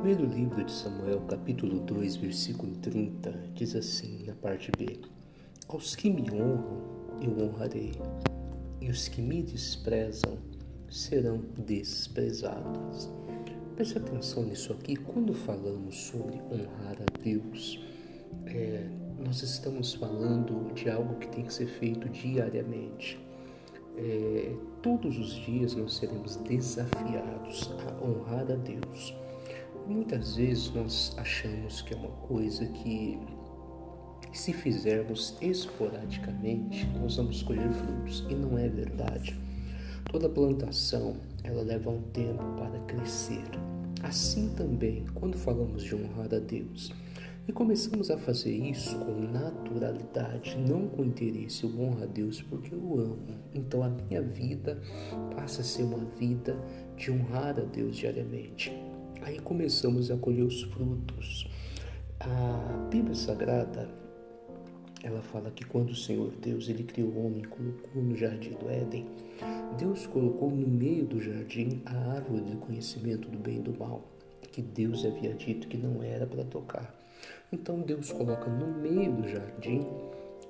Primeiro livro de Samuel, capítulo 2, versículo 30, diz assim na parte B: Aos que me honram, eu honrarei, e os que me desprezam serão desprezados. Preste atenção nisso aqui, quando falamos sobre honrar a Deus, é, nós estamos falando de algo que tem que ser feito diariamente. É, todos os dias nós seremos desafiados a honrar a Deus. Muitas vezes nós achamos que é uma coisa que, se fizermos esporadicamente, nós vamos colher frutos, e não é verdade. Toda plantação, ela leva um tempo para crescer. Assim também, quando falamos de honrar a Deus, e começamos a fazer isso com naturalidade, não com interesse. Eu honro a Deus porque eu amo. Então a minha vida passa a ser uma vida de honrar a Deus diariamente. Aí começamos a colher os frutos. A Bíblia Sagrada, ela fala que quando o Senhor Deus ele criou o homem, colocou no jardim do Éden, Deus colocou no meio do jardim a árvore do conhecimento do bem e do mal, que Deus havia dito que não era para tocar. Então Deus coloca no meio do jardim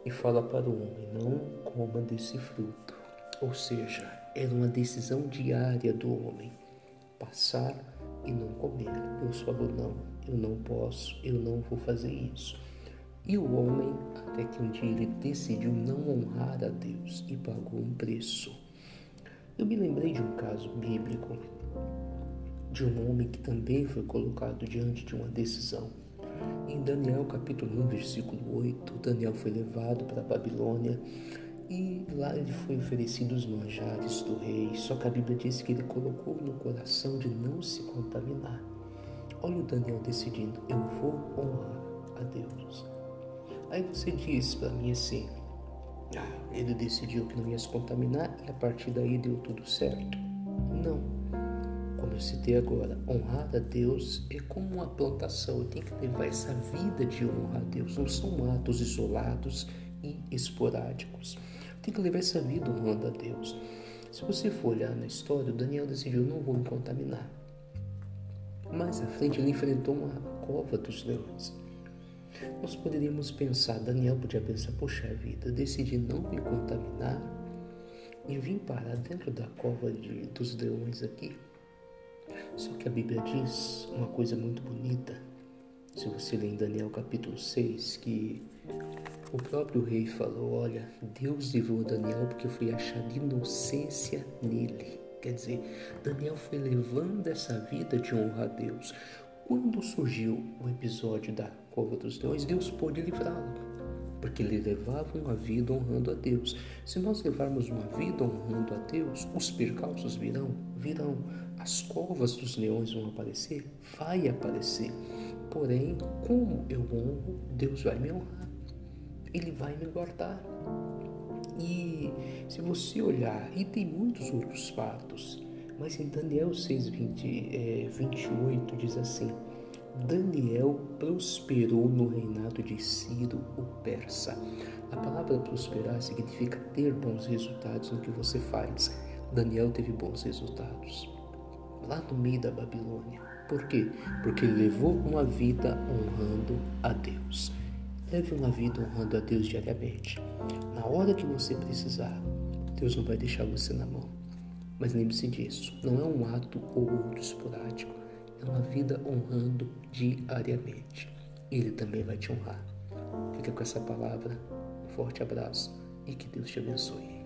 e fala para o homem: não coma desse fruto. Ou seja, era uma decisão diária do homem passar e não comer. Deus falou: não, eu não posso, eu não vou fazer isso. E o homem, até que um dia ele decidiu não honrar a Deus e pagou um preço. Eu me lembrei de um caso bíblico de um homem que também foi colocado diante de uma decisão. Em Daniel capítulo 1, versículo 8, Daniel foi levado para a Babilônia e lá ele foi oferecido os manjares do rei, só que a Bíblia diz que ele colocou no coração de não se contaminar. Olha o Daniel decidindo, eu vou honrar a Deus. Aí você diz para mim assim, ah, ele decidiu que não ia se contaminar e a partir daí deu tudo certo. Não. Como eu citei agora, honrar a Deus é como uma plantação, tem que levar essa vida de honrar a Deus, não são atos isolados e esporádicos. Tem que levar essa vida honrando a Deus. Se você for olhar na história, Daniel decidiu: não vou me contaminar. Mais à frente, ele enfrentou uma cova dos leões. Nós poderíamos pensar, Daniel podia pensar: poxa vida, decidi não me contaminar e vim parar dentro da cova de, dos leões aqui. Só que a Bíblia diz uma coisa muito bonita. Se você ler em Daniel capítulo 6, que o próprio rei falou: Olha, Deus livrou Daniel porque foi achado inocência nele. Quer dizer, Daniel foi levando essa vida de honra a Deus. Quando surgiu o episódio da cova dos leões, Deus pôde livrá-lo, porque ele levava uma vida honrando a Deus. Se nós levarmos uma vida honrando a Deus, os percalços virão, virão. As covas dos leões vão aparecer, vai aparecer. Porém, como eu honro, Deus vai me honrar. Ele vai me guardar. E se você olhar, e tem muitos outros fatos, mas em Daniel 6, 20, é, 28 diz assim: Daniel prosperou no reinado de Ciro, o persa. A palavra prosperar significa ter bons resultados no que você faz. Daniel teve bons resultados lá no meio da Babilônia. Por quê? Porque ele levou uma vida honrando a Deus. Leve uma vida honrando a Deus diariamente. Na hora que você precisar, Deus não vai deixar você na mão. Mas lembre-se disso, não é um ato ou outro esporádico, é uma vida honrando diariamente. Ele também vai te honrar. Fica com essa palavra, um forte abraço e que Deus te abençoe.